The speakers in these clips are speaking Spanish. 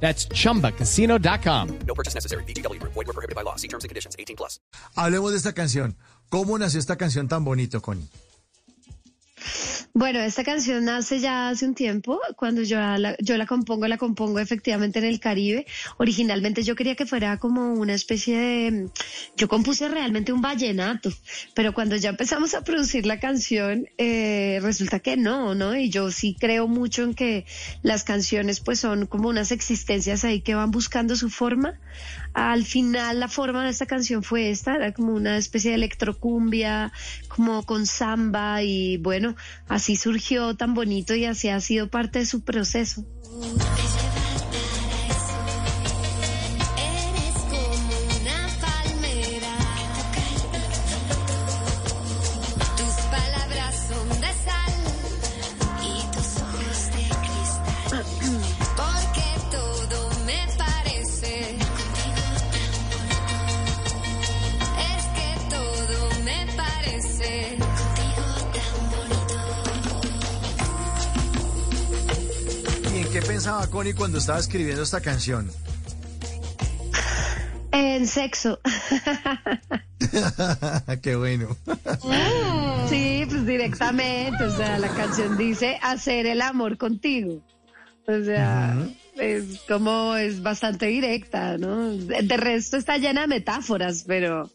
That's chumbacasino.com. No purchase necessary. BGW. Void were prohibited by law. See terms and conditions. 18 plus. Hablemos de esta canción. ¿Cómo nació esta canción tan bonito, Connie? Bueno, esta canción nace ya hace un tiempo, cuando yo la, yo la compongo, la compongo efectivamente en el Caribe. Originalmente yo quería que fuera como una especie de, yo compuse realmente un vallenato, pero cuando ya empezamos a producir la canción, eh, resulta que no, ¿no? Y yo sí creo mucho en que las canciones pues son como unas existencias ahí que van buscando su forma. Al final la forma de esta canción fue esta, era como una especie de electrocumbia, como con samba y bueno, surgió tan bonito y así ha sido parte de su proceso. Pensaba Connie cuando estaba escribiendo esta canción? En sexo. qué bueno. Sí, pues directamente, o sea, la canción dice hacer el amor contigo. O sea, es como es bastante directa, ¿no? De de resto está llena de metáforas, pero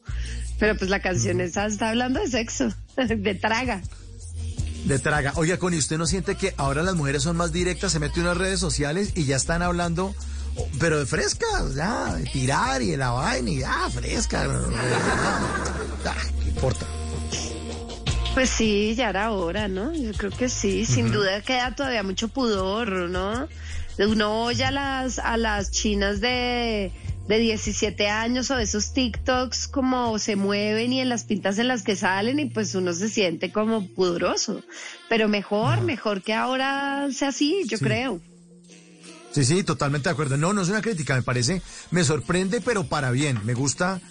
pero pues la canción esa está hablando de sexo, de traga. De traga. Oiga, Connie, ¿usted no siente que ahora las mujeres son más directas, se meten en las redes sociales y ya están hablando, oh, pero de frescas, ya, de tirar y de la vaina y ya, fresca. Ya, ¿Qué importa? Pues sí, ya era hora, ¿no? Yo creo que sí, sin duda queda todavía mucho pudor, ¿no? Uno oye a las, a las chinas de, de 17 años o esos TikToks como se mueven y en las pintas en las que salen y pues uno se siente como pudoroso. Pero mejor, mejor que ahora sea así, yo Sí. creo. Sí, sí, totalmente de acuerdo. No, no es una crítica, me parece, me sorprende, pero para bien. Me gusta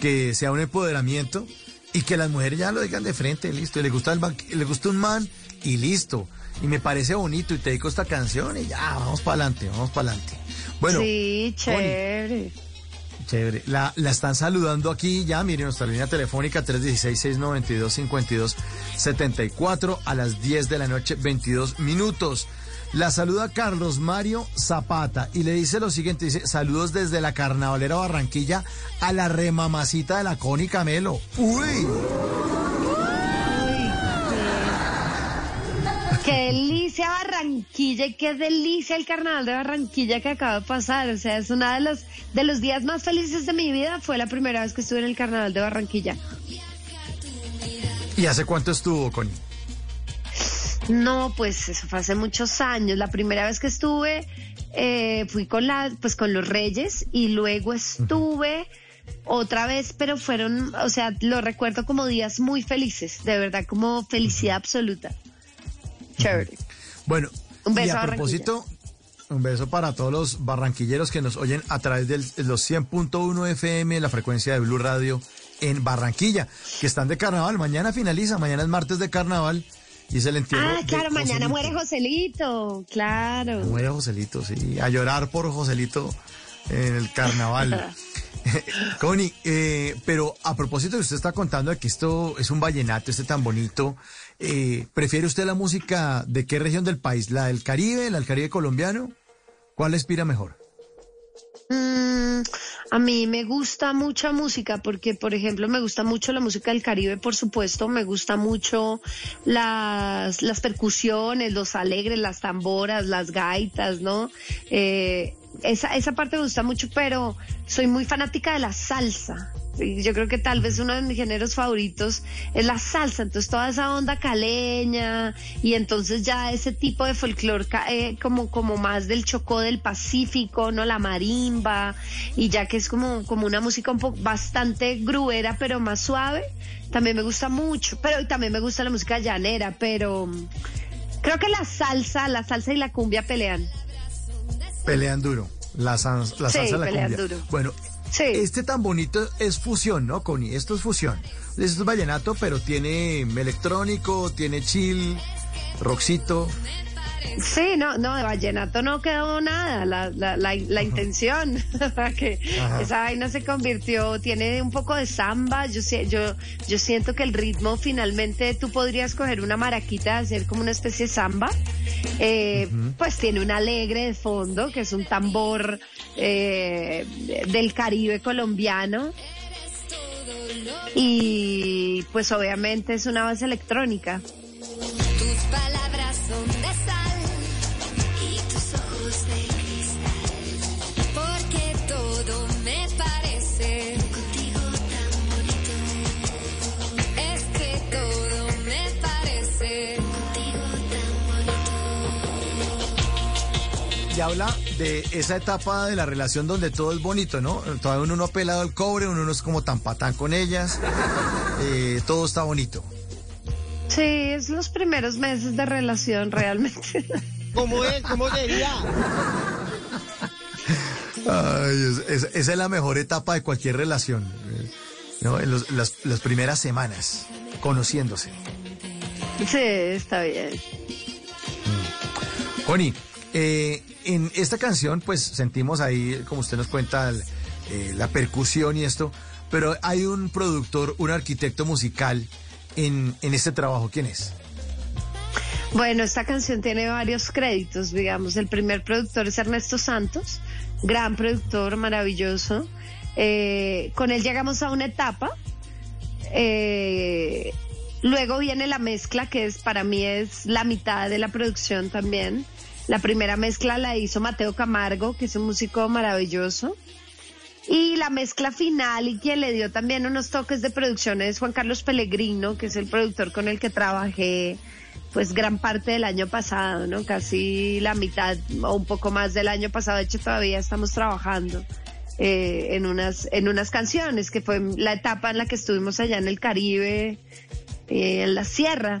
que sea un empoderamiento y que las mujeres ya lo digan de frente, listo. Y le gusta el le gusta un man y listo. Y me parece bonito y te dedico esta canción y ya, vamos para adelante, vamos para adelante. Bueno, sí, chévere. Chévere. La, la están saludando aquí ya, miren, nuestra línea telefónica 316-692-5274 a las 10 de la noche, 22 minutos. La saluda Carlos Mario Zapata y le dice lo siguiente, dice, saludos desde la carnavalera Barranquilla a la remamacita de la Connie Camelo. Uy, Qué delicia Barranquilla y qué delicia el carnaval de Barranquilla que acaba de pasar. O sea, es uno de los, de los días más felices de mi vida. Fue la primera vez que estuve en el carnaval de Barranquilla. ¿y hace cuánto estuvo, Connie? No, pues eso fue hace muchos años. La primera vez que estuve eh, fui con la, pues con los Reyes y luego estuve otra vez, pero fueron, o sea, lo recuerdo como días muy felices, de verdad, como felicidad absoluta. Chévere. Bueno, Un beso y a a propósito, un beso para todos los barranquilleros que nos oyen a través del- de los 100.1 FM, la frecuencia de Blue Radio en Barranquilla, que están de carnaval. Mañana finaliza, mañana es martes de carnaval y es el entierro. Ah, claro, mañana Joselito. muere Joselito, claro. Muere Joselito, sí, a llorar por Joselito en el carnaval. Connie, eh, pero a propósito de usted está contando de que esto es un vallenato, este tan bonito, eh, ¿prefiere usted la música de qué región del país? ¿La del Caribe, la del Caribe colombiano? ¿Cuál le inspira mejor? Mm, a mí me gusta mucha música porque, por ejemplo, me gusta mucho la música del Caribe, por supuesto, me gusta mucho las, percusiones, los alegres, las tamboras, las gaitas, ¿no? Eh, esa, esa parte me gusta mucho, pero soy muy fanática de la salsa. Yo creo que tal vez uno de mis géneros favoritos es la salsa, entonces toda esa onda caleña y entonces ya ese tipo de folclore eh, como, como más del Chocó del Pacífico, ¿no? La marimba y ya que es como, como una música un poco bastante gruera pero más suave, también me gusta mucho, pero también me gusta la música llanera, pero mm, creo que la salsa, la salsa y la cumbia pelean. Pelean duro. La, san- la Sí, salsa y la pelean cumbia. duro. Bueno, Sí. este tan bonito es fusión, ¿no, Connie? Esto es fusión. Esto es vallenato, pero tiene electrónico, tiene chill, rockcito. Sí, no, no, de vallenato no quedó nada, la, la, la, la intención, que Ajá. esa vaina se convirtió, tiene un poco de samba, yo, yo, yo siento que el ritmo finalmente tú podrías coger una maraquita, hacer como una especie de samba, eh, pues tiene un alegre de fondo, que es un tambor eh, del Caribe colombiano, y pues obviamente es una base electrónica. Y habla de esa etapa de la relación donde todo es bonito, ¿no? Todavía uno no ha pelado el cobre, uno no es como tan patán con ellas. eh, todo está bonito. Sí, es los primeros meses de relación realmente. ¿Cómo es? ¿Cómo sería? Ay, es- es- esa es la mejor etapa de cualquier relación. eh, ¿no? En los- las, las primeras semanas, conociéndose. Sí, está bien. Connie, eh, en esta canción, pues sentimos ahí, como usted nos cuenta, eh, la percusión y esto, pero hay un productor, un arquitecto musical en, en este trabajo. ¿Quién es? Bueno, esta canción tiene varios créditos, digamos. El primer productor es Ernesto Santos, gran productor, maravilloso. Eh, con él llegamos a una etapa. Eh, luego viene la mezcla, que es para mí es la mitad de la producción también. La primera mezcla la hizo Mateo Camargo, que es un músico maravilloso. Y la mezcla final y quien le dio también unos toques de producción es Juan Carlos Pellegrino, que es el productor con el que trabajé pues gran parte del año pasado, ¿no? Casi la mitad o un poco más del año pasado. De hecho, todavía estamos trabajando eh, en unas en unas canciones, que fue la etapa en la que estuvimos allá en el Caribe, eh, en la sierra.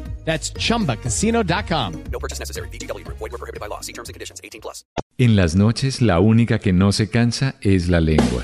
That's chumbacasino.com. No purchase necessary. VGW Group. Void were prohibited by law. See terms and conditions. 18 plus. En las noches la única que no se cansa es la lengua.